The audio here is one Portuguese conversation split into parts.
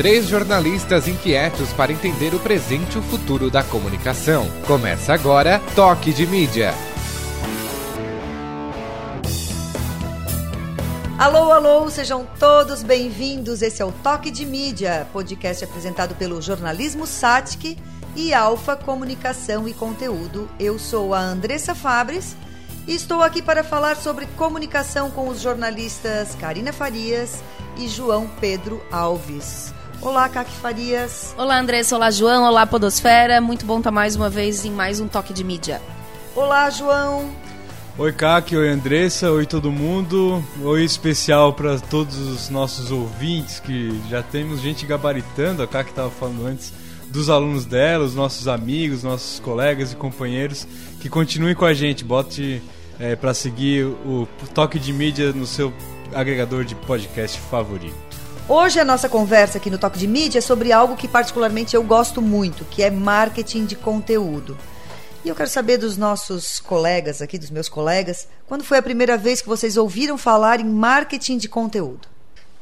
Três jornalistas inquietos para entender o presente e o futuro da comunicação. Começa agora Toque de Mídia. Alô, alô, sejam todos bem-vindos. Esse é o Toque de Mídia, podcast apresentado pelo Jornalismo Satic e Alfa Comunicação e Conteúdo. Eu sou a Andressa Fabres e estou aqui para falar sobre comunicação com os jornalistas Karina Farias e João Pedro Alves. Olá, Kaki Farias. Olá, Andressa. Olá, João. Olá, Podosfera. Muito bom estar mais uma vez em mais um Toque de Mídia. Olá, João. Oi, Kaki. Oi, Andressa. Oi, todo mundo. Oi especial para todos os nossos ouvintes, que já temos gente gabaritando. A Kaki estava falando antes dos alunos dela, os nossos amigos, nossos colegas e companheiros. Que continuem com a gente. Bote é, para seguir o Toque de Mídia no seu agregador de podcast favorito. Hoje a nossa conversa aqui no Toque de Mídia é sobre algo que particularmente eu gosto muito, que é marketing de conteúdo. E eu quero saber dos nossos colegas aqui, dos meus colegas, quando foi a primeira vez que vocês ouviram falar em marketing de conteúdo?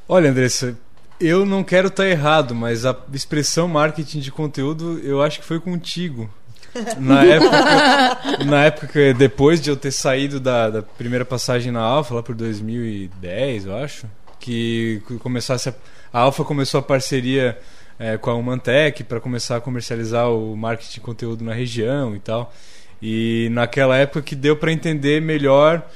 Olha, Andressa, eu não quero estar errado, mas a expressão marketing de conteúdo eu acho que foi contigo. Na época, na época depois de eu ter saído da, da primeira passagem na Alfa, lá por 2010, eu acho, que começasse a, a Alfa começou a parceria é, com a Humantec para começar a comercializar o marketing de conteúdo na região e tal. E naquela época que deu para entender melhor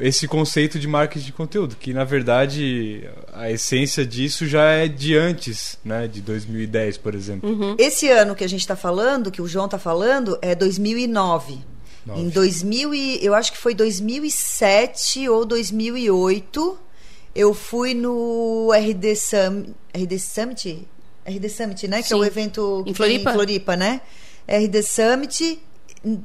esse conceito de marketing de conteúdo, que na verdade a essência disso já é de antes, né, de 2010, por exemplo. Uhum. Esse ano que a gente está falando, que o João está falando, é 2009. Nove. Em 2000 e, eu acho que foi 2007 ou 2008 eu fui no RD, Sum, RD Summit, RD Summit, né? Que Sim. é o evento em Floripa? em Floripa, né? RD Summit,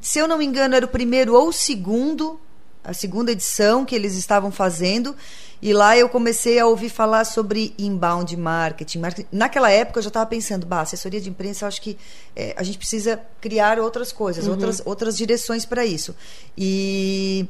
se eu não me engano, era o primeiro ou o segundo, a segunda edição que eles estavam fazendo. E lá eu comecei a ouvir falar sobre inbound marketing. Naquela época eu já estava pensando, bah, assessoria de imprensa, eu acho que é, a gente precisa criar outras coisas, uhum. outras, outras direções para isso. E,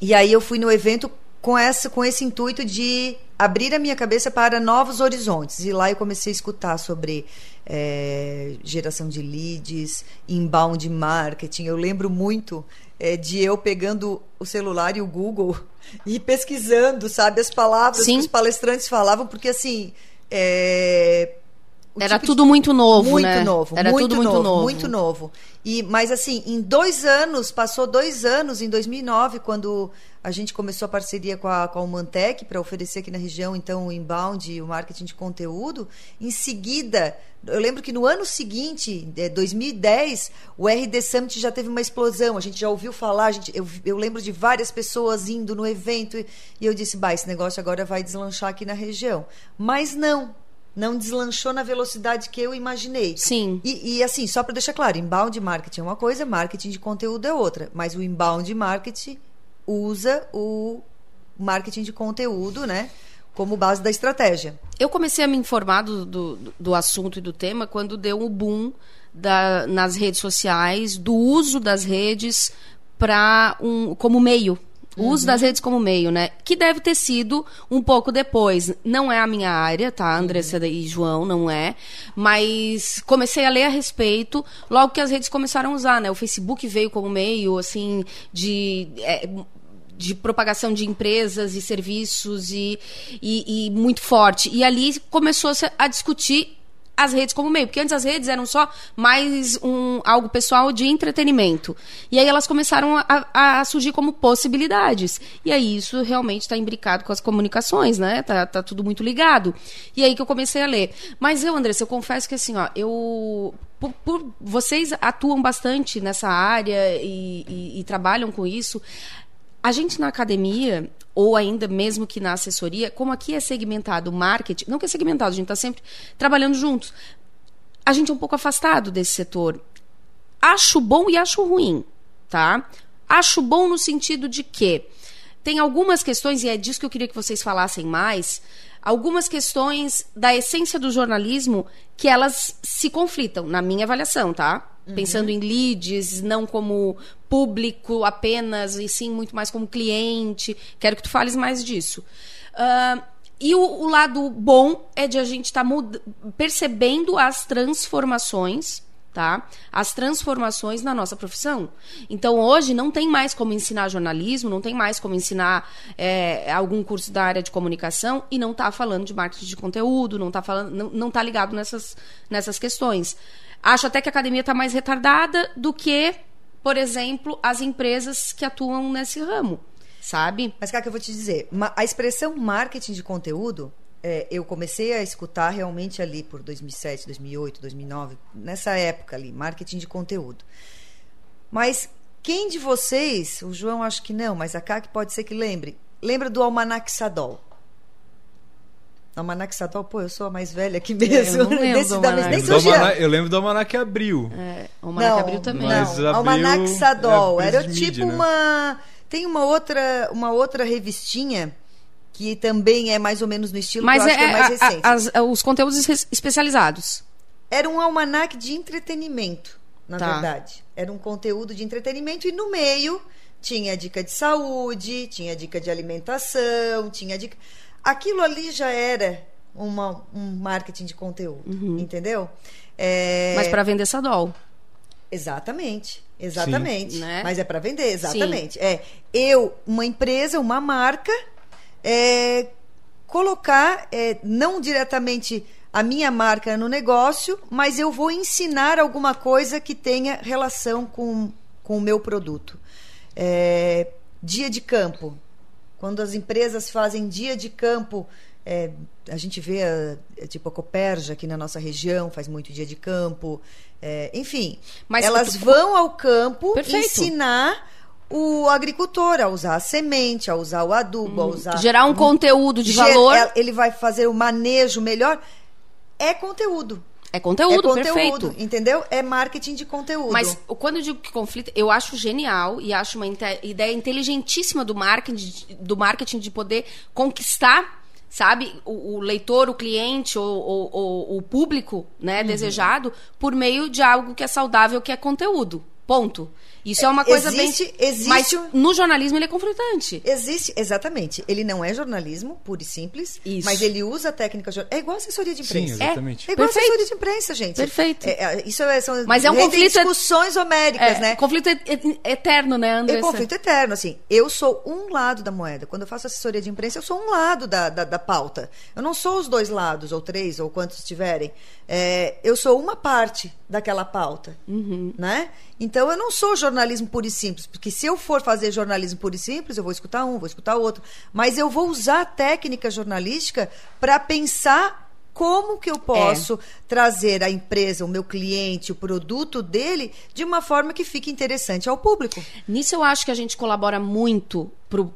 e aí eu fui no evento com, essa, com esse intuito de abrir a minha cabeça para novos horizontes. E lá eu comecei a escutar sobre é, geração de leads, inbound marketing. Eu lembro muito é, de eu pegando o celular e o Google e pesquisando, sabe, as palavras Sim. que os palestrantes falavam, porque assim. É, era tipo tudo de... muito novo, muito né? Novo, Era muito tudo muito novo, novo. Muito novo. E, mas assim, em dois anos, passou dois anos, em 2009, quando a gente começou a parceria com a, com a Humantec para oferecer aqui na região, então, o inbound, o marketing de conteúdo. Em seguida, eu lembro que no ano seguinte, 2010, é, o RD Summit já teve uma explosão. A gente já ouviu falar, gente, eu, eu lembro de várias pessoas indo no evento e, e eu disse, bah, esse negócio agora vai deslanchar aqui na região. Mas não, não deslanchou na velocidade que eu imaginei. Sim. E, e assim, só para deixar claro, inbound marketing é uma coisa, marketing de conteúdo é outra. Mas o inbound marketing usa o marketing de conteúdo, né? Como base da estratégia. Eu comecei a me informar do, do, do assunto e do tema quando deu um boom da, nas redes sociais, do uso das redes para um, como meio o uso das redes como meio, né? Que deve ter sido um pouco depois. Não é a minha área, tá? Andressa uhum. e João, não é. Mas comecei a ler a respeito logo que as redes começaram a usar, né? O Facebook veio como meio, assim, de. É, de propagação de empresas e serviços e, e, e muito forte. E ali começou a discutir as redes como meio, porque antes as redes eram só mais um algo pessoal de entretenimento. E aí elas começaram a, a surgir como possibilidades. E aí isso realmente está imbricado com as comunicações, né? Tá, tá tudo muito ligado. E aí que eu comecei a ler. Mas eu, Andressa, eu confesso que assim, ó, eu por, por, vocês atuam bastante nessa área e, e, e trabalham com isso. A gente na academia, ou ainda mesmo que na assessoria, como aqui é segmentado o marketing, não que é segmentado, a gente está sempre trabalhando juntos. A gente é um pouco afastado desse setor. Acho bom e acho ruim, tá? Acho bom no sentido de que tem algumas questões, e é disso que eu queria que vocês falassem mais, algumas questões da essência do jornalismo que elas se conflitam, na minha avaliação, tá? Uhum. Pensando em leads, não como público apenas, e sim muito mais como cliente. Quero que tu fales mais disso. Uh, E o, o lado bom é de a gente estar tá percebendo as transformações tá? As transformações na nossa profissão. Então, hoje não tem mais como ensinar jornalismo, não tem mais como ensinar é, algum curso da área de comunicação e não está falando de marketing de conteúdo, não está falando, não, tá ligado nessas, nessas questões. Acho até que a academia está mais retardada do que, por exemplo, as empresas que atuam nesse ramo, sabe? Mas, cara, que eu vou te dizer, a expressão marketing de conteúdo é, eu comecei a escutar realmente ali por 2007, 2008, 2009, nessa época ali, marketing de conteúdo. Mas quem de vocês, o João acho que não, mas a Kaki pode ser que lembre, lembra do Almanac Sadol? Almanac Sadol, pô, eu sou a mais velha aqui mesmo. Eu, Desse, da, nem eu, lembro eu lembro do Almanac Abril. É, o Almanac Abril também. Não. Almanac Sadol. É era tipo mídia, né? uma... Tem uma outra, uma outra revistinha que também é mais ou menos no estilo Mas que é, que é mais recente. A, as, os conteúdos especializados. Era um almanac de entretenimento, na tá. verdade. Era um conteúdo de entretenimento e no meio tinha dica de saúde, tinha dica de alimentação, tinha dica. Aquilo ali já era uma, um marketing de conteúdo, uhum. entendeu? É... Mas para vender Sadol. Exatamente, exatamente. Né? Mas é para vender, exatamente. Sim. É eu, uma empresa, uma marca é, colocar, é, não diretamente a minha marca no negócio, mas eu vou ensinar alguma coisa que tenha relação com, com o meu produto. É, dia de campo. Quando as empresas fazem dia de campo, é, a gente vê, a, é, tipo, a Coperja aqui na nossa região faz muito dia de campo. É, enfim, Mas elas vão ao campo Perfeito. ensinar o agricultor a usar a semente, a usar o adubo, hum, a usar. Gerar um, conteúdo de valor. É, ele vai fazer o manejo melhor. É conteúdo. É conteúdo, é conteúdo, perfeito. Entendeu? É marketing de conteúdo. Mas quando eu digo que conflito, eu acho genial e acho uma ideia inteligentíssima do marketing, do marketing de poder conquistar sabe, o, o, leitor, o cliente, o, o, o público né, uhum. desejado, por meio de algo que é saudável, que é conteúdo. Ponto. Isso é uma coisa existe, bem. Existe, mas no jornalismo ele é conflitante. Existe, exatamente. Ele não é jornalismo, puro e simples. Isso. Mas ele usa a técnica. É igual assessoria de imprensa. Sim, exatamente. É, é igual Perfeito. assessoria de imprensa, gente. Perfeito. É, é, isso é, são mas é um conflito. discussões homéricas, é, né? Conflito eterno, né, André? É conflito eterno, assim. Eu sou um lado da moeda. Quando eu faço assessoria de imprensa, eu sou um lado da, da, da pauta. Eu não sou os dois lados, ou três, ou quantos tiverem. É, eu sou uma parte daquela pauta, uhum. né? Então eu não sou jornalismo puro e simples, porque se eu for fazer jornalismo puro e simples, eu vou escutar um, vou escutar outro, mas eu vou usar a técnica jornalística para pensar como que eu posso é. trazer a empresa, o meu cliente, o produto dele de uma forma que fique interessante ao público. Nisso eu acho que a gente colabora muito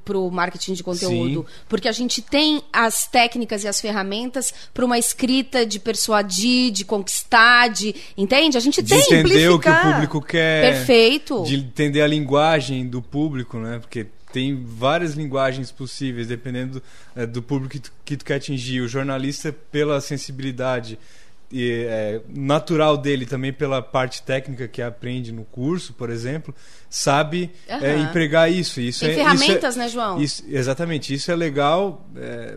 para o marketing de conteúdo, Sim. porque a gente tem as técnicas e as ferramentas para uma escrita de persuadir, de conquistar, de entende? A gente de tem entender o que o público quer, perfeito, de entender a linguagem do público, né? Porque tem várias linguagens possíveis, dependendo é, do público que tu, que tu, quer atingir. O jornalista, pela sensibilidade e, é, natural dele, também pela parte técnica que aprende no curso, por exemplo, sabe uhum. é, empregar isso. isso tem é, ferramentas, isso né, João? Isso, exatamente. Isso é legal é,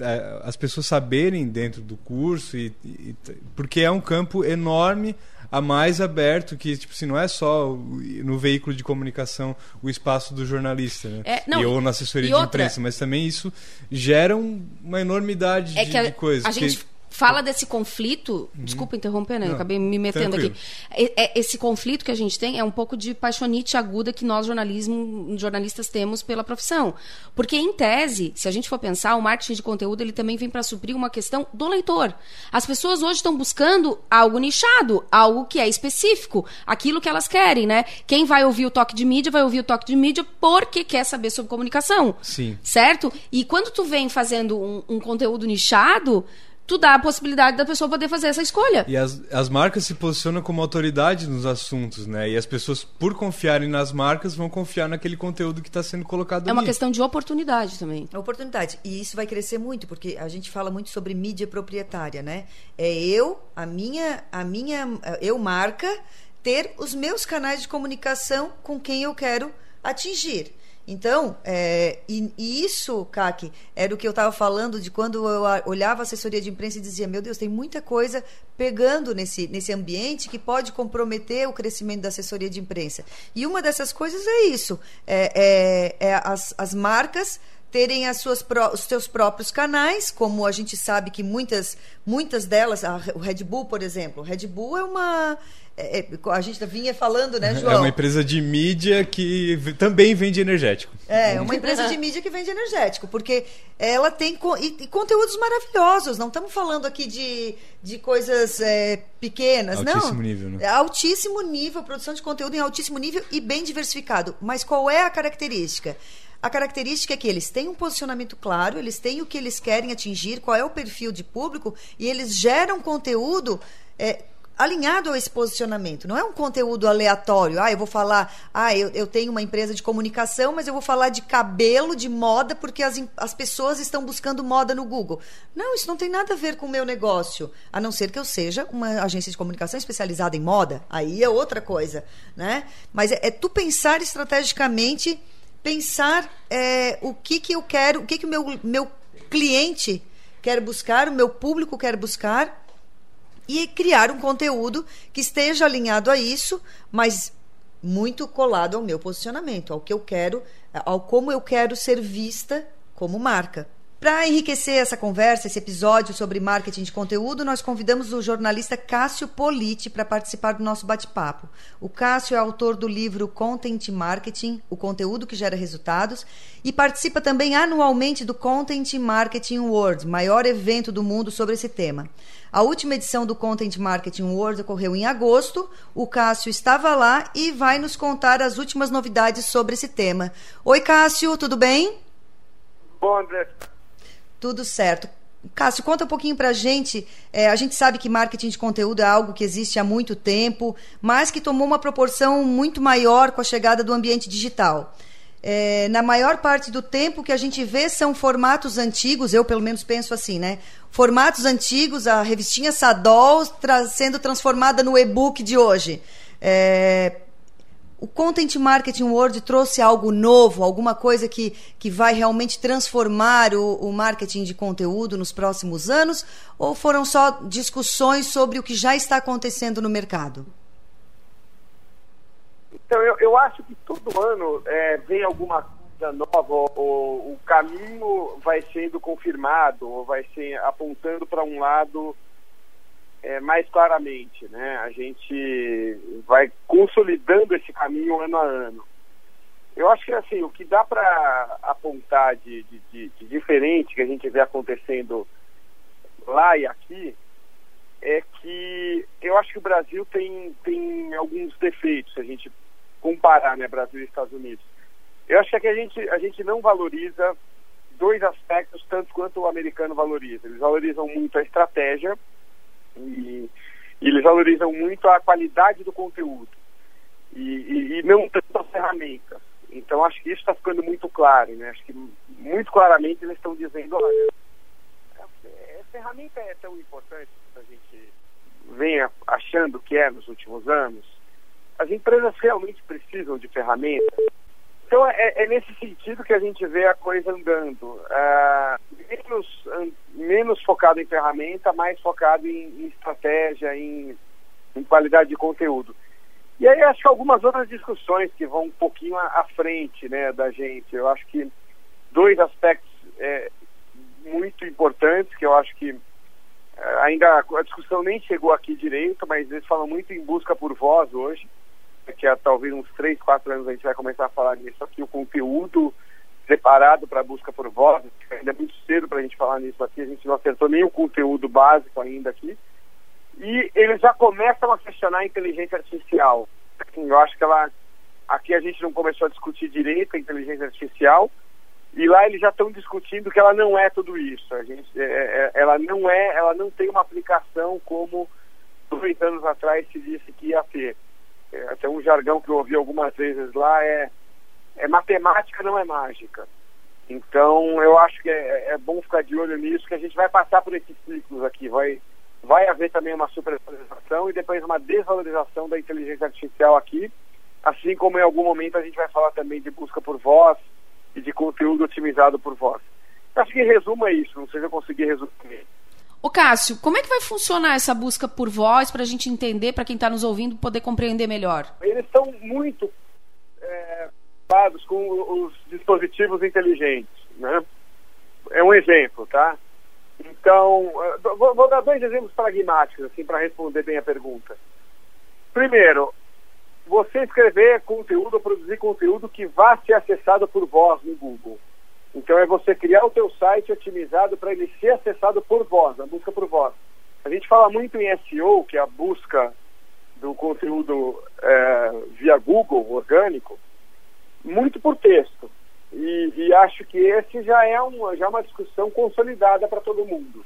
é, as pessoas saberem dentro do curso, e, e, porque é um campo enorme a mais aberto, que tipo assim, não é só no veículo de comunicação o espaço do jornalista, né? É, não, e, ou na assessoria de outra, imprensa, mas também isso gera um, uma enormidade é de, de coisas. A gente fala desse conflito. Uhum. Desculpa interromper, né? Não, eu acabei me metendo tranquilo. aqui. É, esse conflito que a gente tem é um pouco de paixonite aguda que nós, jornalismo, jornalistas, temos pela profissão. Porque, em tese, se a gente for pensar, o marketing de conteúdo ele também vem para suprir uma questão do leitor. As pessoas hoje estão buscando algo nichado, algo que é específico, aquilo que elas querem, né? Quem vai ouvir o toque de mídia vai ouvir o toque de mídia porque quer saber sobre comunicação. Sim. Certo? E quando tu vem fazendo um, um conteúdo nichado tu dá a possibilidade da pessoa poder fazer essa escolha. E as, as marcas se posicionam como autoridade nos assuntos, né? E as pessoas, por confiarem nas marcas, vão confiar naquele conteúdo que está sendo colocado É ali. uma questão de oportunidade também. É oportunidade. E isso vai crescer muito, porque a gente fala muito sobre mídia proprietária, né? É eu, a minha, a minha, eu marca, ter os meus canais de comunicação com quem eu quero atingir. Então, é, e, e, isso, Kaki, era o que eu estava falando de quando eu olhava a assessoria de imprensa e dizia: meu Deus, tem muita coisa pegando nesse, nesse ambiente que pode comprometer o crescimento da assessoria de imprensa. E uma dessas coisas é isso: é, é, é as, as marcas terem as suas os seus próprios canais, como a gente sabe que muitas muitas delas, a, o Red Bull, por exemplo, o Red Bull é uma é, é a gente vinha falando, né, João? É uma empresa de mídia que também vende energético. É, uma empresa de mídia que vende energético, porque ela tem e, e conteúdos maravilhosos. Não estamos falando aqui de, de coisas é, pequenas, altíssimo não. Altíssimo nível, né? Altíssimo nível, produção de conteúdo em altíssimo nível e bem diversificado. Mas qual é a característica? A característica é que eles têm um posicionamento claro, eles têm o que eles querem atingir, qual é o perfil de público, e eles geram conteúdo é, alinhado a esse posicionamento. Não é um conteúdo aleatório. Ah, eu vou falar, ah, eu, eu tenho uma empresa de comunicação, mas eu vou falar de cabelo, de moda, porque as, as pessoas estão buscando moda no Google. Não, isso não tem nada a ver com o meu negócio. A não ser que eu seja uma agência de comunicação especializada em moda. Aí é outra coisa. Né? Mas é, é tu pensar estrategicamente pensar é, o que, que eu quero, o que, que o meu, meu cliente quer buscar, o meu público quer buscar, e criar um conteúdo que esteja alinhado a isso, mas muito colado ao meu posicionamento, ao que eu quero, ao como eu quero ser vista como marca. Para enriquecer essa conversa, esse episódio sobre marketing de conteúdo, nós convidamos o jornalista Cássio Politi para participar do nosso bate-papo. O Cássio é autor do livro Content Marketing, o conteúdo que gera resultados, e participa também anualmente do Content Marketing World, maior evento do mundo sobre esse tema. A última edição do Content Marketing World ocorreu em agosto. O Cássio estava lá e vai nos contar as últimas novidades sobre esse tema. Oi, Cássio, tudo bem? Bom, André. Tudo certo. Cássio, conta um pouquinho para a gente. É, a gente sabe que marketing de conteúdo é algo que existe há muito tempo, mas que tomou uma proporção muito maior com a chegada do ambiente digital. É, na maior parte do tempo que a gente vê são formatos antigos, eu pelo menos penso assim, né? Formatos antigos, a revistinha Sadol tra sendo transformada no e-book de hoje. É, o Content Marketing World trouxe algo novo, alguma coisa que, que vai realmente transformar o, o marketing de conteúdo nos próximos anos? Ou foram só discussões sobre o que já está acontecendo no mercado? Então, eu, eu acho que todo ano é, vem alguma coisa nova, ou, ou, o caminho vai sendo confirmado, ou vai ser apontando para um lado é, mais claramente. Né? A gente vai consolidando esse caminho ano a ano. Eu acho que assim, o que dá para apontar de, de, de, diferente que a gente vê acontecendo lá e aqui é que eu acho que o Brasil tem, tem alguns defeitos, se a gente comparar né, Brasil e Estados Unidos. Eu acho que a gente, a gente não valoriza dois aspectos tanto quanto o americano valoriza. Eles valorizam muito a estratégia e, e eles valorizam muito a qualidade do conteúdo e, e, e não tanto as ferramentas. Então acho que isso está ficando muito claro, né? Acho que muito claramente eles estão dizendo, olha, a, a ferramenta é tão importante que a gente vem achando que é nos últimos anos. As empresas realmente precisam de ferramentas então é, é, nesse sentido que a gente vê a coisa andando. Uh, menos, menos focado em ferramenta, mais focado em, em estratégia, em, em, qualidade de conteúdo. E aí acho que algumas outras discussões que vão um pouquinho à, frente né, da gente. Eu acho que dois aspectos é, muito importantes que eu acho que é, ainda a discussão nem chegou aqui direito, mas eles falam muito em busca por voz hoje daqui a talvez uns 3, 4 anos a gente vai começar a falar nisso aqui, o conteúdo separado para busca por voz, ainda é muito cedo para a gente falar nisso aqui, a gente não acertou nem o conteúdo básico ainda aqui. E eles já começam a questionar a inteligência artificial. Assim, eu acho que ela. Aqui a gente não começou a discutir direito a inteligência artificial, e lá eles já estão discutindo que ela não é tudo isso. A gente, é, é, ela não é, ela não tem uma aplicação como dois anos atrás se disse que ia ter é, até um jargão que eu ouvi algumas vezes lá é, é matemática, não é mágica. Então eu acho que é, é, bom ficar de olho nisso, que a gente vai passar por esses ciclos aqui, vai, vai haver também uma supervalorização e depois uma desvalorização da inteligência artificial aqui, assim como em algum momento a gente vai falar também de busca por voz, e de conteúdo otimizado por voz. Acho que resumo é isso, não sei se eu consegui resumir. Ô Cássio, como é que vai funcionar essa busca por voz para a gente entender, para quem está nos ouvindo, poder compreender melhor? Eles estão muito é, com os dispositivos inteligentes, né? É um exemplo, tá? Então, é, vou, vou dar dois exemplos pragmáticos, assim, para responder bem a pergunta. Primeiro, você escrever conteúdo, produzir conteúdo que vá ser acessado por voz no Google. Então é você criar o teu site otimizado para ele ser acessado por voz, a busca por voz. A gente fala muito em SEO, que é a busca do conteúdo é, via Google, orgânico, muito por texto. E, e, acho que esse já é uma, já é uma discussão consolidada para todo mundo.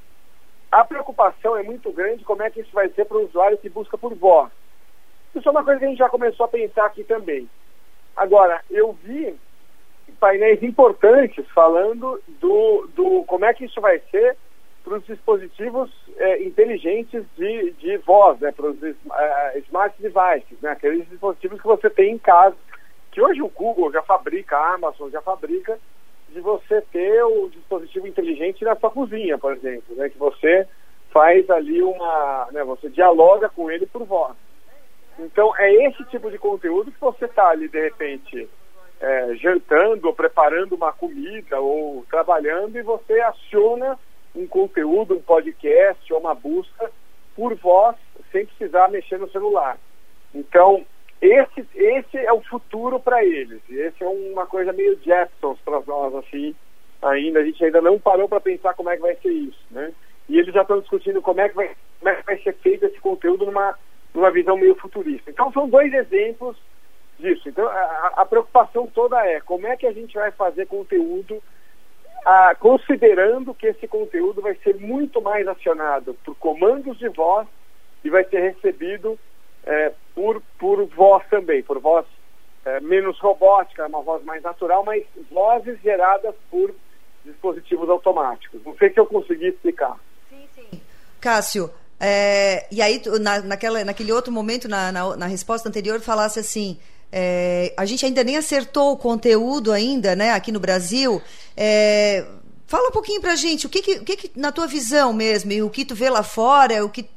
A preocupação é muito grande como é que isso vai ser para o usuário que busca por voz. Isso é uma coisa que a gente já começou a pensar aqui também. Agora, eu vi painéis importantes falando do, do como é que isso vai ser para os dispositivos é, inteligentes de, de voz, né, para os uh, smart devices, né, aqueles dispositivos que você tem em casa, que hoje o Google já fabrica, a Amazon já fabrica, de você ter o dispositivo inteligente na sua cozinha, por exemplo, né, que você faz ali uma, né, você dialoga com ele por voz. Então é esse tipo de conteúdo que você está ali de repente é, jantando ou preparando uma comida ou trabalhando e você aciona um conteúdo, um podcast ou uma busca por voz sem precisar mexer no celular. Então, esse, esse é o futuro para eles. Esse é uma coisa meio Jetsons para nós, assim, ainda. A gente ainda não parou para pensar como é que vai ser isso, né? E eles já estão discutindo como é que vai, como é que vai ser feito esse conteúdo numa, numa visão meio futurista. Então, são dois exemplos disso. Então, a, a, preocupação toda é como é que a gente vai fazer conteúdo, a, considerando que esse conteúdo vai ser muito mais acionado por comandos de voz e vai ser recebido é, por, por voz também, por voz é, menos robótica, uma voz mais natural, mas vozes geradas por dispositivos automáticos. Não sei se eu consegui explicar. Sim, sim. Cássio, é, e aí na, naquela, naquele outro momento, na, na, na resposta anterior, falasse assim, é, a gente ainda nem acertou o conteúdo ainda, né, aqui no Brasil. É, fala um pouquinho pra gente, o que, que, o que, que, na tua visão mesmo, e o que tu vê lá fora, o que,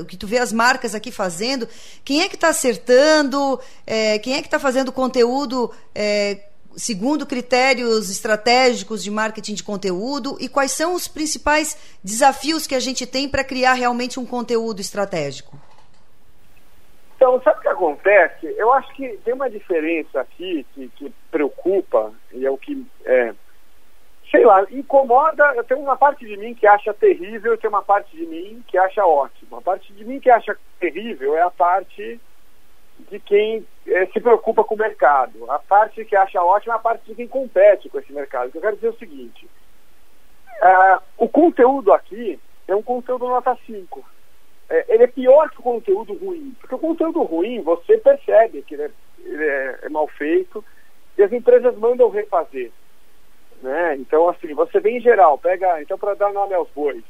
o que tu vê as marcas aqui fazendo, quem é que está acertando, é, quem é que está fazendo conteúdo é, segundo critérios estratégicos de marketing de conteúdo e quais são os principais desafios que a gente tem para criar realmente um conteúdo estratégico? Então, sabe acontece? Eu acho que tem uma diferença aqui que, que preocupa, e é o que, é, sei lá, incomoda. Tenho uma parte de mim que acha terrível, e tem uma parte de mim que acha ótimo. A parte de mim que acha terrível é a parte de quem é, se preocupa com o mercado. A parte que acha ótima é a parte de quem compete com esse mercado. Eu quero dizer é o seguinte: uh, o conteúdo aqui é um conteúdo nota 5 é, ele é pior que o conteúdo ruim. Porque o conteúdo ruim, você percebe que ele é, ele é, é mal feito e as empresas mandam refazer. Né? Então, assim, você vê em geral, pega, então para dar nome aos bois,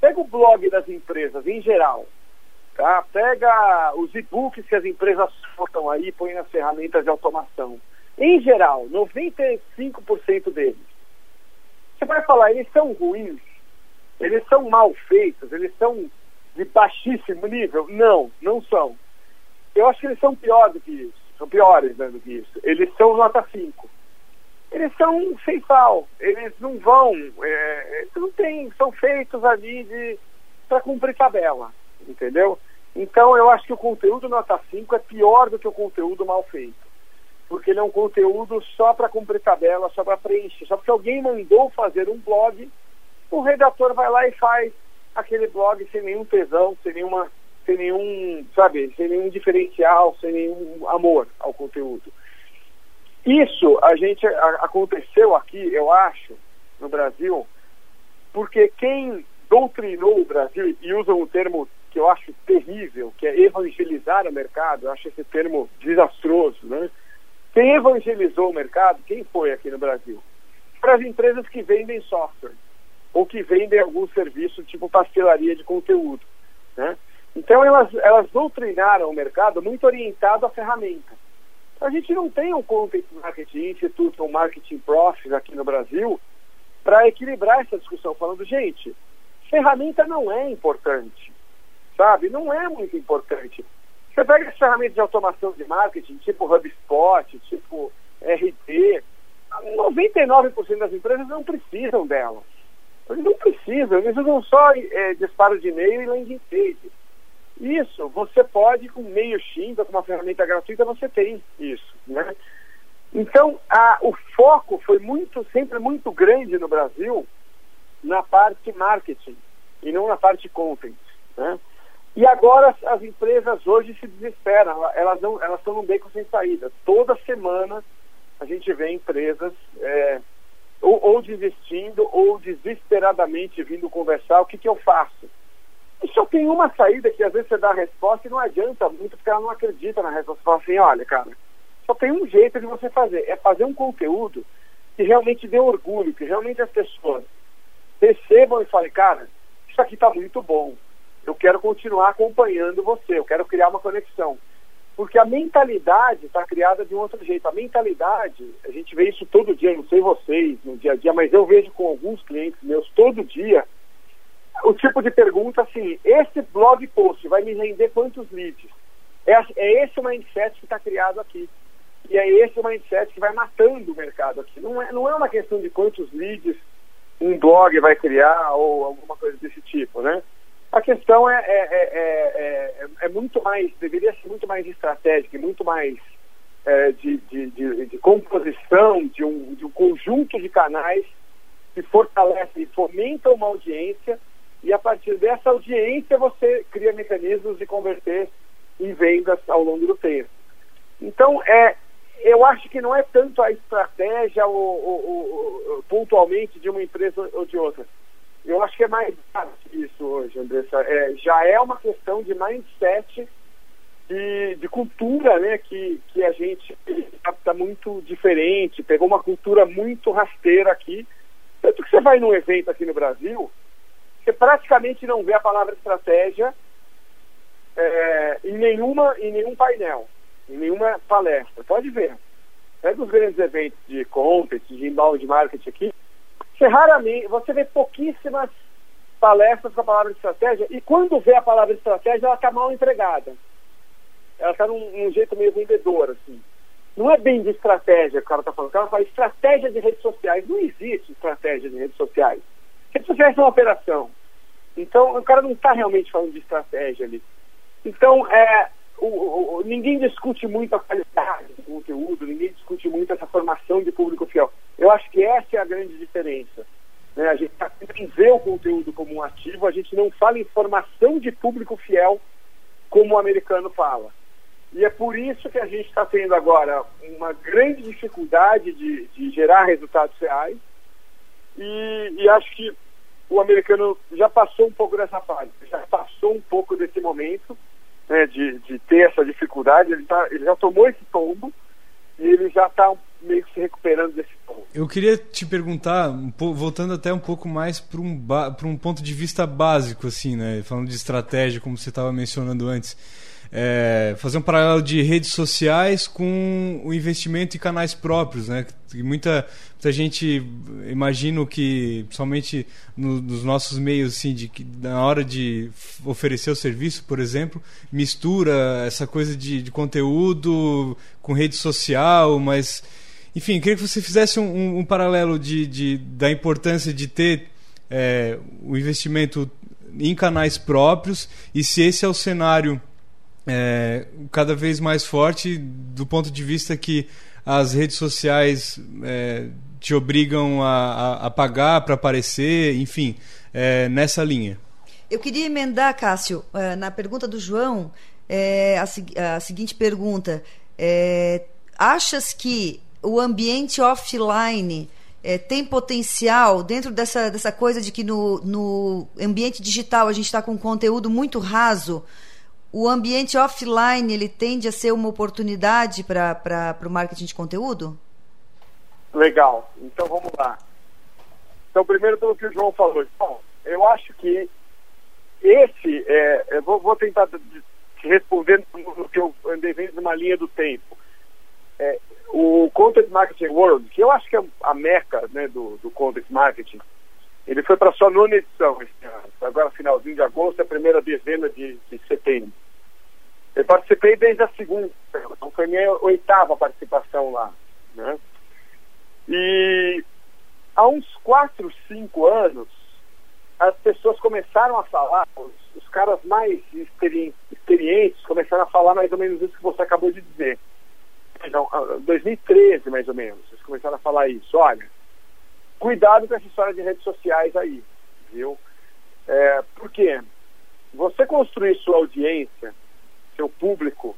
pega o blog das empresas em geral, tá? Pega os e-books que as empresas soltam aí, põem nas ferramentas de automação. Em geral, 95% deles. Você vai falar, eles são ruins, eles são mal feitos, eles são de baixíssimo nível? Não, não são. Eu acho que eles são piores do que isso. São piores né, do que isso. Eles são nota 5. Eles são sem sal. Eles não vão. É, não tem, são feitos ali para cumprir tabela. Entendeu? Então eu acho que o conteúdo nota 5 é pior do que o conteúdo mal feito. Porque ele é um conteúdo só para cumprir tabela, só para preencher. Só porque alguém mandou fazer um blog, o redator vai lá e faz aquele blog sem nenhum tesão, sem nenhuma, sem nenhum, sabe, sem nenhum diferencial, sem nenhum amor ao conteúdo. Isso a gente a, aconteceu aqui, eu acho, no Brasil, porque quem doutrinou o Brasil e usa um termo que eu acho terrível, que é evangelizar o mercado, eu acho esse termo desastroso, né? Quem evangelizou o mercado, quem foi aqui no Brasil? Para as empresas que vendem software ou que vendem algum serviço tipo pastelaria de conteúdo. Né? Então elas, elas doutrinaram o mercado muito orientado à ferramenta. A gente não tem um Content Marketing Institute ou Marketing Profs aqui no Brasil para equilibrar essa discussão, falando, gente, ferramenta não é importante, sabe? Não é muito importante. Você pega as ferramentas de automação de marketing, tipo HubSpot, tipo RP, 99% das empresas não precisam delas. Não precisam, eles usam só é, disparo de e-mail e landing page. Isso, você pode, com meio X, com uma ferramenta gratuita, você tem isso. Né? Então, a, o foco foi muito, sempre muito grande no Brasil na parte marketing e não na parte content. Né? E agora as, as, empresas hoje se desesperam, elas não, elas estão num beco sem saída. Toda semana a gente vê empresas é, ou, ou desistindo ou desesperadamente vindo conversar, o que, que eu faço? E só tem uma saída que às vezes você dá a resposta e não adianta muito porque ela não acredita na resposta. Você fala assim, olha, cara, só tem um jeito de você fazer, é fazer um conteúdo que realmente dê orgulho, que realmente as pessoas percebam e falem, cara, isso aqui está muito bom. Eu quero continuar acompanhando você, eu quero criar uma conexão. Porque a mentalidade está criada de um outro jeito. A mentalidade, a gente vê isso todo dia, não sei vocês no dia a dia, mas eu vejo com alguns clientes meus todo dia o tipo de pergunta assim: esse blog post vai me render quantos leads? É, é esse o mindset que está criado aqui. E é esse o mindset que vai matando o mercado aqui. Não é, não é uma questão de quantos leads um blog vai criar ou alguma coisa desse tipo, né? A questão é, é, é, é, muito mais, deveria ser muito mais estratégica, muito mais de, de, de, de, composição de um, de um conjunto de canais que fortalecem e fomentam uma audiência e a partir dessa audiência você cria mecanismos de converter em vendas ao longo do tempo. Então, é, eu acho que não é tanto a estratégia ou, ou, ou, pontualmente de uma empresa ou de outra. Eu acho que é mais isso hoje, Andressa. É, já é uma questão de mindset, de, de cultura, né? Que, que a gente está tá muito diferente, pegou uma cultura muito rasteira aqui. Tanto que você vai num evento aqui no Brasil, você praticamente não vê a palavra estratégia é, em, nenhuma, em nenhum painel, em nenhuma palestra. Pode ver. É dos grandes eventos de content, de inbound marketing aqui, você raramente, você vê pouquíssimas palestras com a palavra estratégia, e quando vê a palavra estratégia, ela está mal empregada. Ela está num, num, jeito meio vendedor, assim. Não é bem de estratégia que o cara está falando, o cara fala estratégia de redes sociais. Não existe estratégia de redes sociais. Redes sociais são uma operação. Então, o cara não está realmente falando de estratégia ali. Então, é, o, o, ninguém discute muito a qualidade do conteúdo, ninguém discute muito essa formação de público fiel. Eu acho que essa é a grande diferença. Né? A gente tá tem vê o conteúdo como um ativo, a gente não fala em formação de público fiel como o americano fala. E é por isso que a gente está tendo agora uma grande dificuldade de, de gerar resultados reais. E, e acho que o americano já passou um pouco dessa fase, já passou um pouco desse momento né, de, de ter essa dificuldade, ele, tá, ele já tomou esse tombo e ele já está meio que se recuperando desse tombo. Eu queria te perguntar, voltando até um pouco mais para um, um ponto de vista básico, assim, né, falando de estratégia, como você estava mencionando antes é, fazer um paralelo de redes sociais com o investimento em canais próprios, né? Muita, muita gente imagino que somente no, nos nossos meios, assim, de na hora de oferecer o serviço, por exemplo, mistura essa coisa de, de conteúdo com rede social, mas enfim, queria que você fizesse um, um, um paralelo de, de, da importância de ter é, o investimento em canais próprios e se esse é o cenário é, cada vez mais forte do ponto de vista que as redes sociais é, te obrigam a, a, a pagar para aparecer, enfim, é, nessa linha. Eu queria emendar, Cássio, é, na pergunta do João, é, a, a, seguinte pergunta: é, achas que o ambiente offline tem potencial dentro dessa, dessa coisa de que no, no ambiente digital a gente está com conteúdo muito raso? O ambiente offline ele tende a ser uma oportunidade para o marketing de conteúdo? Legal. Então vamos lá. Então, primeiro pelo que o João falou. Bom, eu acho que esse, é, eu vou, vou tentar te responder no que eu andei vendo numa linha do tempo. é, o Content Marketing World, que eu acho que é a meca né, do, do Content Marketing, ele foi para sua nona edição este ano. Agora, finalzinho de agosto, a primeira dezena de, de setembro. Eu participei desde a segunda, então foi minha oitava participação lá. Né? E há uns quatro, cinco anos, as pessoas começaram a falar, os, os caras mais experi experientes começaram a falar mais ou menos isso que você acabou de dizer. Então, 2013, mais ou menos, eles começaram a falar isso. Olha, cuidado com essa história de redes sociais aí, viu? É, por quê? Você construir sua audiência, seu público,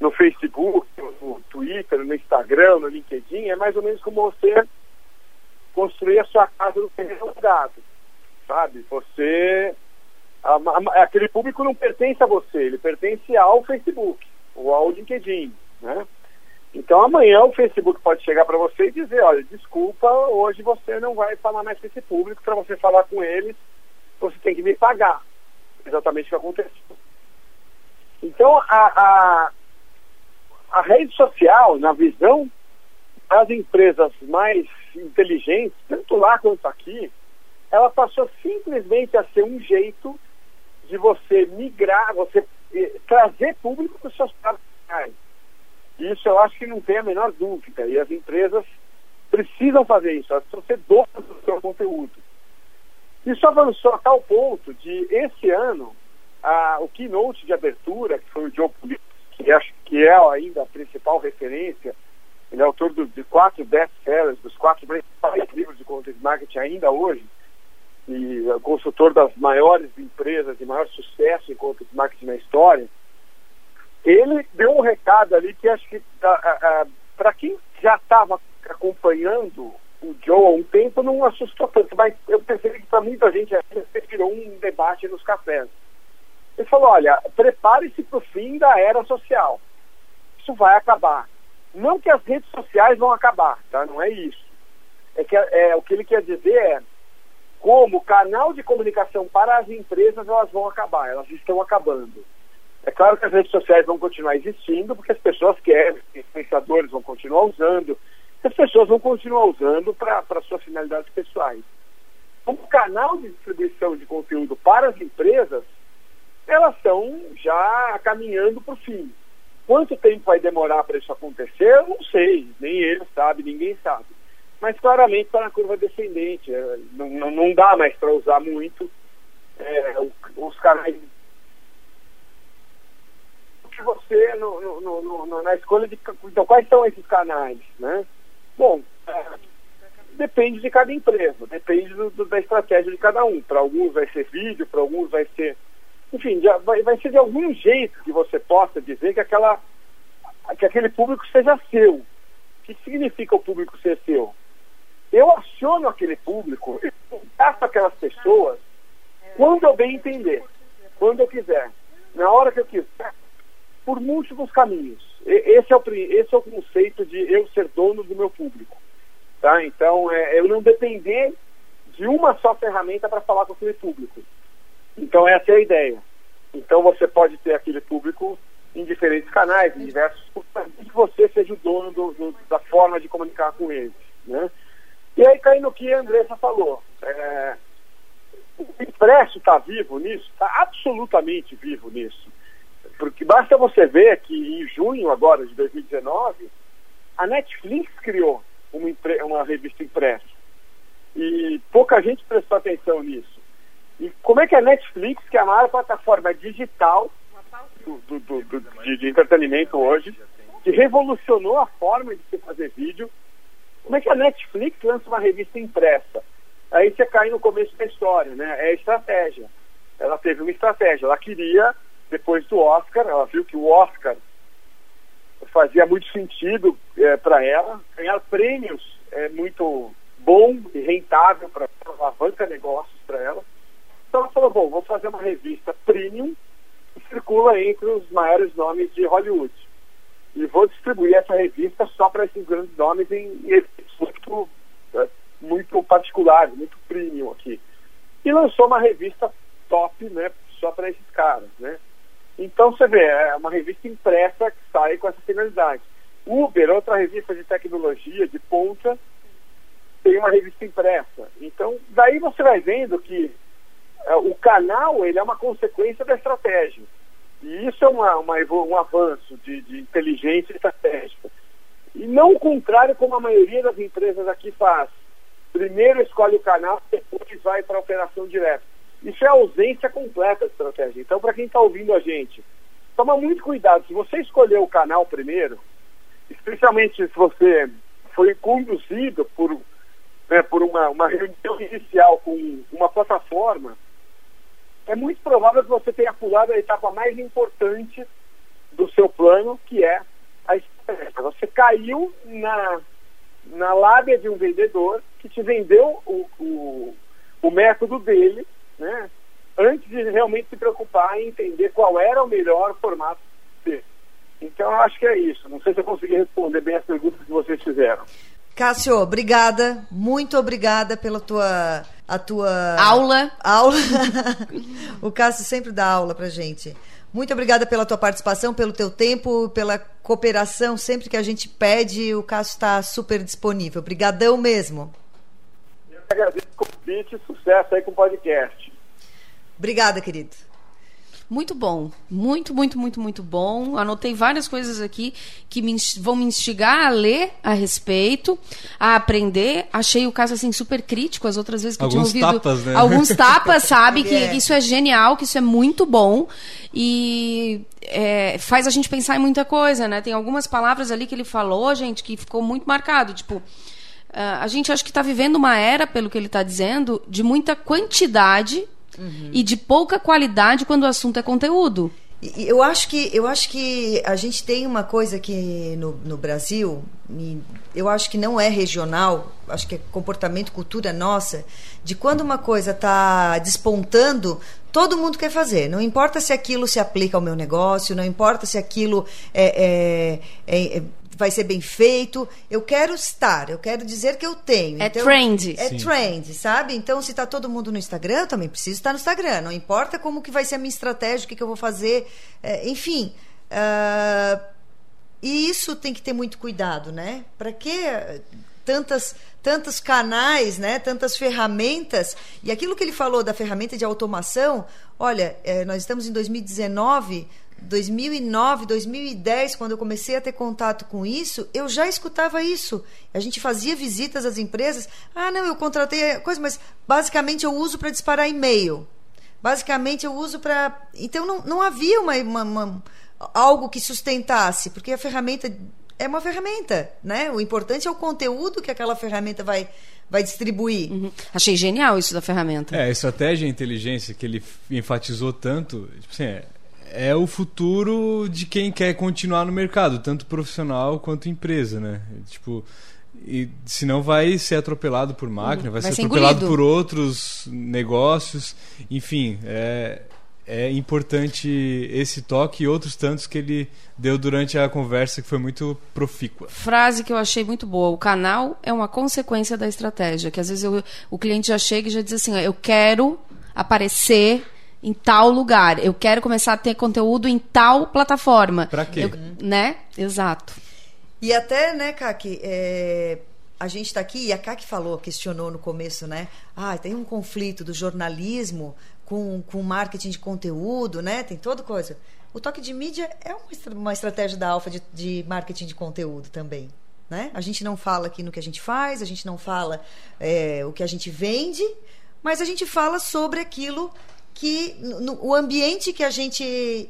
no Facebook, no Twitter, no Instagram, no LinkedIn, é mais ou menos como você construir a sua casa no terreno alugado, sabe? Você... A, a, aquele público não pertence a você, ele pertence ao Facebook ou ao LinkedIn, né? Então amanhã o Facebook pode chegar para você e dizer, olha, desculpa, hoje você não vai falar mais com esse público, para você falar com eles, você tem que me pagar. Exatamente o que aconteceu. Então a, a, a rede social, na visão das empresas mais inteligentes, tanto lá quanto aqui, ela passou simplesmente a ser um jeito de você migrar, você eh, trazer público para os seus canais. Isso eu acho que não tem a menor dúvida. E as empresas precisam fazer isso, elas precisam ser donas do seu conteúdo. Isso avançou a tal ponto de, esse ano, a, o keynote de abertura, que foi o John Pulis, que acho que é ainda a principal referência, ele é autor do, de quatro best-sellers, dos quatro principais livros de content marketing ainda hoje, e é consultor das maiores empresas de maior sucesso em content marketing na história, ele deu um recado ali que acho que para quem já estava acompanhando o Joe há um tempo não assustou tanto, mas eu percebi que para muita gente virou um debate nos cafés. Ele falou, olha, prepare-se para o fim da era social. Isso vai acabar. Não que as redes sociais vão acabar, tá? Não é isso. É que é, o que ele quer dizer é como canal de comunicação para as empresas elas vão acabar, elas estão acabando. É claro que as redes sociais vão continuar existindo, porque as pessoas querem, os influenciadores vão continuar usando, as pessoas vão continuar usando para suas finalidades pessoais. Como canal de distribuição de conteúdo para as empresas, elas estão já caminhando para o fim. Quanto tempo vai demorar para isso acontecer, eu não sei, nem ele sabe, ninguém sabe. Mas claramente está na curva descendente, é, não, não, não dá mais para usar muito é, os canais no, no, no, na escolha de então, quais são esses canais, né? Bom, é, depende de cada empresa, depende do, do, da estratégia de cada um. Para alguns vai ser vídeo, para alguns vai ser, enfim, já, vai, vai ser de algum jeito que você possa dizer que aquela que aquele público seja seu. O que significa o público ser seu? Eu aciono aquele público, eu contato aquelas pessoas quando eu bem entender, quando eu quiser, na hora que eu quiser por múltiplos caminhos. Esse é o, esse é o conceito de eu ser dono do meu público. Tá? Então, é, eu não depender de uma só ferramenta para falar com aquele público. Então, essa é a ideia. Então, você pode ter aquele público em diferentes canais, em diversos que você seja o dono do, do, da forma de comunicar com eles. Né? E aí cai no que a Andressa falou. É, o impresso está vivo nisso? Está absolutamente vivo nisso. Porque basta você ver que em junho agora de 2019, a Netflix criou uma, uma revista impressa. E pouca gente prestou atenção nisso. E como é que a Netflix, que é a maior plataforma digital do, do, do, de, de, entretenimento hoje, que revolucionou a forma de se fazer vídeo, como é que a Netflix lança uma revista impressa? Aí você cai no começo da história, né? É estratégia. Ela teve uma estratégia. Ela queria depois do Oscar, ela viu que o Oscar fazia muito sentido é, para ela, ganhar prêmios é muito bom e rentável para alavanca negócios para ela. Então ela falou, bom, vou fazer uma revista premium que circula entre os maiores nomes de Hollywood. E vou distribuir essa revista só para esses grandes nomes em, em muito, é, muito particulares, muito premium aqui. E lançou uma revista top, né, só para esses caras, né? Então você vê, é uma revista impressa que sai com essa finalidade. Uber, outra revista de tecnologia de ponta, tem uma revista impressa. Então, daí você vai vendo que é, o canal ele é uma consequência da estratégia. E isso é uma, uma um avanço de, de inteligência estratégica. E não o contrário como a maioria das empresas aqui faz. Primeiro escolhe o canal, depois vai para a operação direta. Isso é ausência completa de estratégia. Então, para quem está ouvindo a gente, toma muito cuidado. Se você escolher o canal primeiro, especialmente se você foi conduzido por, né, por uma, uma reunião inicial com uma plataforma, é muito provável que você tenha pulado a etapa mais importante do seu plano, que é a estratégia. Você caiu na, na lábia de um vendedor que te vendeu o, o, o método dele, né? antes de realmente se preocupar em entender qual era o melhor formato dele. Então, eu acho que é isso. Não sei se eu consegui responder bem as perguntas que vocês fizeram. Cássio, obrigada, muito obrigada pela tua a tua aula. Aula. o Cássio sempre dá aula pra gente. Muito obrigada pela tua participação, pelo teu tempo, pela cooperação. Sempre que a gente pede, o Cássio está super disponível. Obrigadão mesmo. Eu agradeço o convite e sucesso aí com o podcast. Obrigada, querido. Muito bom. Muito, muito, muito, muito bom. Anotei várias coisas aqui que me, vão me instigar a ler a respeito, a aprender. Achei o caso assim super crítico as outras vezes que alguns eu tinha ouvido. Tapas, né? Alguns tapas, sabe? que É. isso é genial, que isso é muito bom. E é, faz a gente pensar em muita coisa, né? Tem algumas palavras ali que ele falou, gente, que ficou muito marcado. Tipo, ah, a gente acho que está vivendo uma era, pelo que ele está dizendo, de muita quantidade e de pouca qualidade quando o assunto é conteúdo. Eu acho que eu acho que a gente tem uma coisa aqui no, no Brasil, eu acho que não é regional, acho que é comportamento, cultura nossa, de quando uma coisa está despontando, todo mundo quer fazer. Não importa se aquilo se aplica ao meu negócio, não importa se aquilo é- é- é- é- vai ser bem feito. Eu quero estar, eu quero dizer que eu tenho. É trend. É Sim. trend, sabe? Então, se tá todo mundo no Instagram, eu também preciso estar no Instagram. Não importa como que vai ser a minha estratégia, o que, que eu vou fazer. é, enfim. ah, e isso tem que ter muito cuidado, né? Para que tantas tantos canais, né? Tantas ferramentas. E aquilo que ele falou da ferramenta de automação, olha, eh, nós estamos em 2019, 2009, 2010, quando eu comecei a ter contato com isso, eu já escutava isso. A gente fazia visitas às empresas. Ah, não, eu contratei a coisa, mas basicamente eu uso para disparar e-mail. Basicamente eu uso para. Então não, não havia uma, uma- uma- algo que sustentasse, porque a ferramenta é uma ferramenta, né? O importante é o conteúdo que aquela ferramenta vai, vai distribuir. Uhum. Achei genial isso da ferramenta. É, a estratégia e a inteligência que ele enfatizou tanto, tipo assim, é, é o futuro de quem quer continuar no mercado, tanto profissional quanto empresa, né? Tipo, e senão vai ser atropelado por máquina, vai, Vai ser ser atropelado engolido. por outros negócios, enfim, é, é importante esse toque e outros tantos que ele deu durante a conversa que foi muito profícua. Frase que eu achei muito boa. O canal é uma consequência da estratégia. Que às vezes eu- o cliente já chega e já diz assim: ó, eu quero aparecer em tal lugar. Eu quero começar a ter conteúdo em tal plataforma. Pra quê? Eu- né? Exato. E até, né, Kaki, é, a gente está aqui, e a Kaki falou, questionou no começo, né? Ah, tem um conflito do jornalismo com, com marketing de conteúdo, né? Tem toda coisa. O toque de mídia é uma, uma estratégia da Alfa de, de marketing de conteúdo também. Né? A gente não fala aqui no que a gente faz, a gente não fala é, o que a gente vende, mas a gente fala sobre aquilo que no, o ambiente que a gente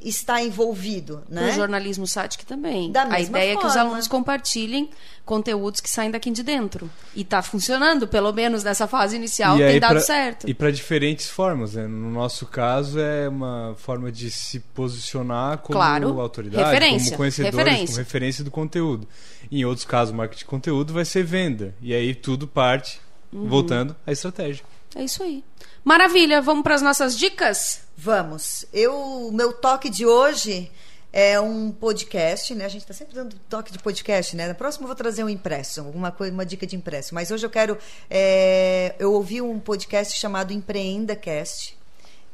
está envolvido, né? O jornalismo Satic também. Da a ideia é que os forma. alunos compartilhem conteúdos que saem daqui de dentro. E está funcionando, pelo menos nessa fase inicial, tem dado pra- certo. E para diferentes formas. Né? No nosso caso, é uma forma de se posicionar como Claro. autoridade, Referência. como conhecedores, Referência. como referência do conteúdo. Em outros casos, marketing de conteúdo vai ser venda. E aí tudo parte, Uhum. voltando à estratégia. É isso aí. Maravilha, vamos para as nossas dicas? Vamos. Eu, o meu toque de hoje é um podcast, né? A gente está sempre dando toque de podcast, né? Na próxima eu vou trazer um impresso, alguma coisa, uma dica de impresso. Mas hoje eu quero. é, eu ouvi um podcast chamado Empreenda Cast.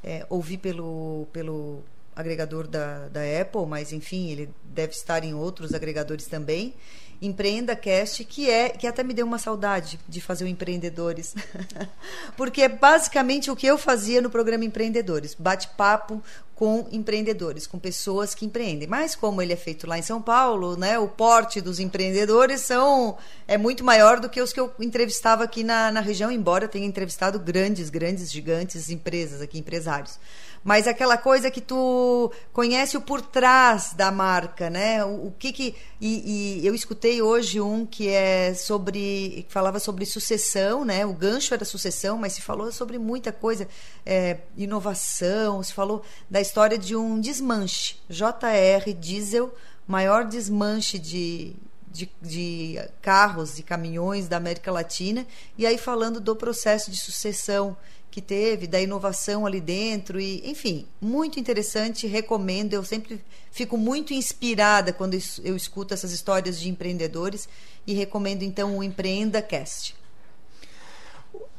É, ouvi pelo, pelo agregador da, da Apple, mas enfim, ele deve estar em outros agregadores também. Empreenda Cast, que é que até me deu uma saudade de fazer o Empreendedores. Porque é basicamente o que eu fazia no programa Empreendedores, bate-papo com empreendedores, com pessoas que empreendem. Mas como ele é feito lá em São Paulo, né, o porte dos empreendedores são é muito maior do que os que eu entrevistava aqui na, na região, embora tenha entrevistado grandes, grandes, gigantes empresas aqui, empresários mas aquela coisa que tu conhece o por trás da marca, né? O, o que que e, e, eu escutei hoje um que é sobre que falava sobre sucessão, né? O gancho era sucessão, mas se falou sobre muita coisa, é, inovação, se falou da história de um desmanche, JR Diesel, maior desmanche de de, de, carros e caminhões da América Latina, e aí falando do processo de sucessão que teve, da inovação ali dentro e, enfim, muito interessante, recomendo. Eu sempre fico muito inspirada quando eu escuto essas histórias de empreendedores e recomendo então o Empreenda Cast.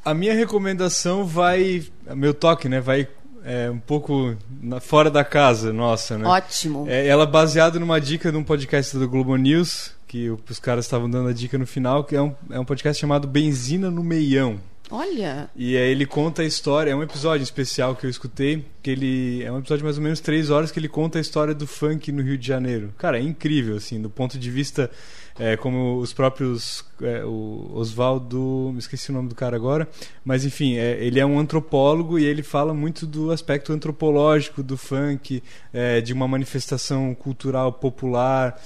A minha recomendação vai, meu toque, né, vai é, um pouco na, fora da casa, nossa, né? Ótimo. É, ela é baseada numa dica de um podcast do Globo News, que os caras estavam dando a dica no final, que é um, é um podcast chamado Benzina no Meião. Olha! E aí ele conta a história, é um episódio especial que eu escutei, que ele é um episódio de mais ou menos três horas que ele conta a história do funk no Rio de Janeiro. Cara, é incrível, assim, do ponto de vista é, como os próprios é, o Oswaldo, esqueci o nome do cara agora, mas enfim, é, ele é um antropólogo e ele fala muito do aspecto antropológico do funk, é, de uma manifestação cultural popular.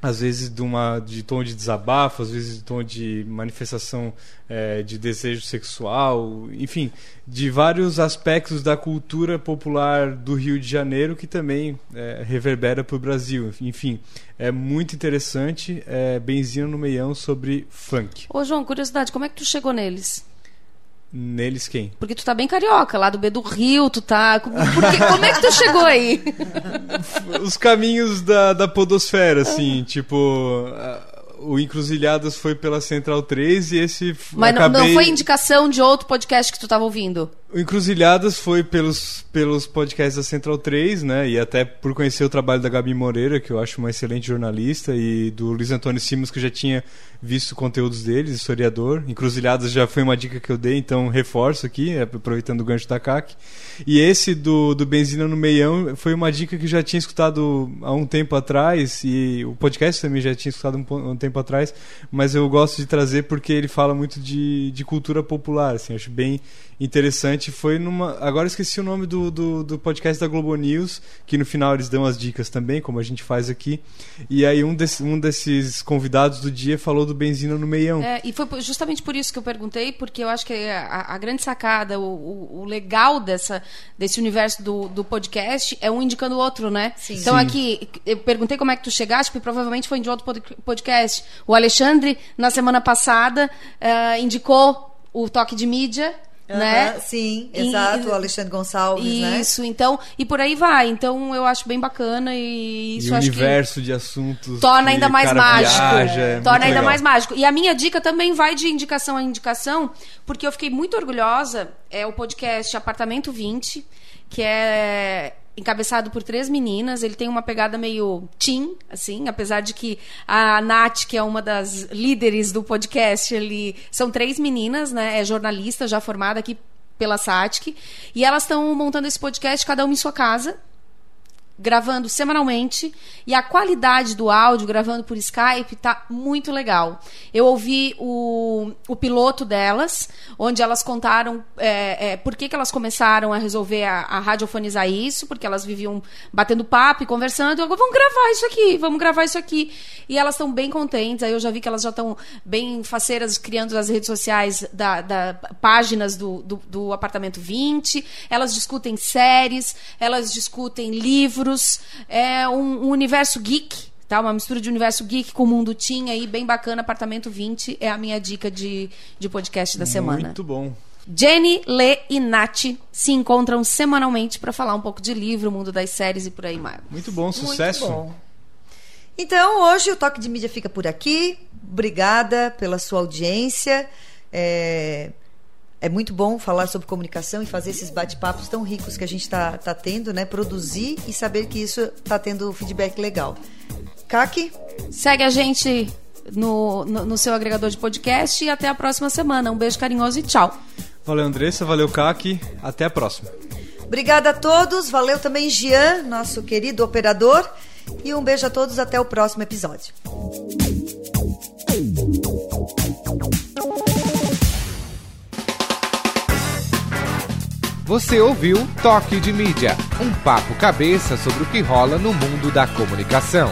Às vezes de, uma, de tom de desabafo, às vezes de tom de manifestação é, de desejo sexual, enfim, de vários aspectos da cultura popular do Rio de Janeiro que também é, reverbera para o Brasil. Enfim, é muito interessante. É, Benzina no Meião sobre funk. Ô João, curiosidade, como é que tu chegou neles? Neles quem? Porque tu tá bem carioca, lá do B do Rio, tu tá. Porque, como é que tu chegou aí? Os caminhos da, da podosfera, assim, tipo o Encruzilhadas foi pela Central 3 e esse. Mas acabei... não, foi indicação de outro podcast que tu estava ouvindo? O Encruzilhadas foi pelos, pelos podcasts da Central 3, né? E até por conhecer o trabalho da Gabi Moreira, que eu acho uma excelente jornalista, e do Luiz Antônio Simos, que eu já tinha visto conteúdos deles, historiador. Encruzilhadas já foi uma dica que eu dei, então reforço aqui, é, aproveitando o gancho da CAC. E esse do, do Benzina no Meião foi uma dica que eu já tinha escutado há um tempo atrás, e o podcast também já tinha escutado um, um tempo atrás, mas eu gosto de trazer porque ele fala muito de, de cultura popular, assim, acho bem interessante. Foi numa. Agora esqueci o nome do, do, do, podcast da Globo News, que no final eles dão as dicas também, como a gente faz aqui. E aí um, desse, um desses convidados do dia falou do benzina no meião. É, e foi justamente por isso que eu perguntei, porque eu acho que a, a grande sacada, o, o, o, legal dessa, desse universo do, do podcast é um indicando o outro, né? Sim. Então Sim. aqui, eu perguntei como é que tu chegaste, porque provavelmente foi de outro podcast. O Alexandre, na semana passada, uh, indicou o toque de mídia Uhum, né? Sim, exato, e, o Alexandre Gonçalves, isso, né? Isso, então, e por aí vai. Então eu acho bem bacana e isso e o acho universo que de assuntos torna ainda mais mágico. Viaja, é torna ainda legal. mais mágico. E a minha dica também vai de indicação a indicação, porque eu fiquei muito orgulhosa, é o podcast Apartamento 20, que é encabeçado por três meninas. Ele tem uma pegada meio teen, assim, apesar de que a Nath, que é uma das líderes do podcast, ele são três meninas, né? É jornalista já formada aqui pela SATIC, e elas estão montando esse podcast cada uma em sua casa gravando semanalmente e a qualidade do áudio gravando por Skype tá muito legal. Eu ouvi o, o piloto delas, onde elas contaram é, é, por que, que elas começaram a resolver a, a, radiofonizar isso, porque elas viviam batendo papo e conversando. Agora vamos gravar isso aqui, vamos gravar isso aqui. E elas estão bem contentes. Aí eu já vi que elas já estão bem faceiras criando as redes sociais da, da páginas do, do, do apartamento 20. Elas discutem séries, elas discutem livros livros, é um, um universo geek, tá? Uma mistura de universo geek com o mundo tinha aí, bem bacana. Apartamento 20 é a minha dica de, de podcast da semana. Muito bom. Jenny, Lê e Nath se encontram semanalmente para falar um pouco de livro, mundo das séries e por aí mais. Muito bom, sucesso. Muito bom. Então, hoje o Toque de Mídia fica por aqui. Obrigada pela sua audiência. É... é muito bom falar sobre comunicação e fazer esses bate-papos tão ricos que a gente está tá tendo, né? Produzir e saber que isso está tendo feedback legal. Kaki? Segue a gente no, no, no, seu agregador de podcast e até a próxima semana. Um beijo carinhoso e tchau. Valeu, Andressa. Valeu, Kaki. Até a próxima. Obrigada a todos. Valeu também, Gian, nosso querido operador. E um beijo a todos. Até o próximo episódio. Você ouviu Toque de Mídia, um papo cabeça sobre o que rola no mundo da comunicação.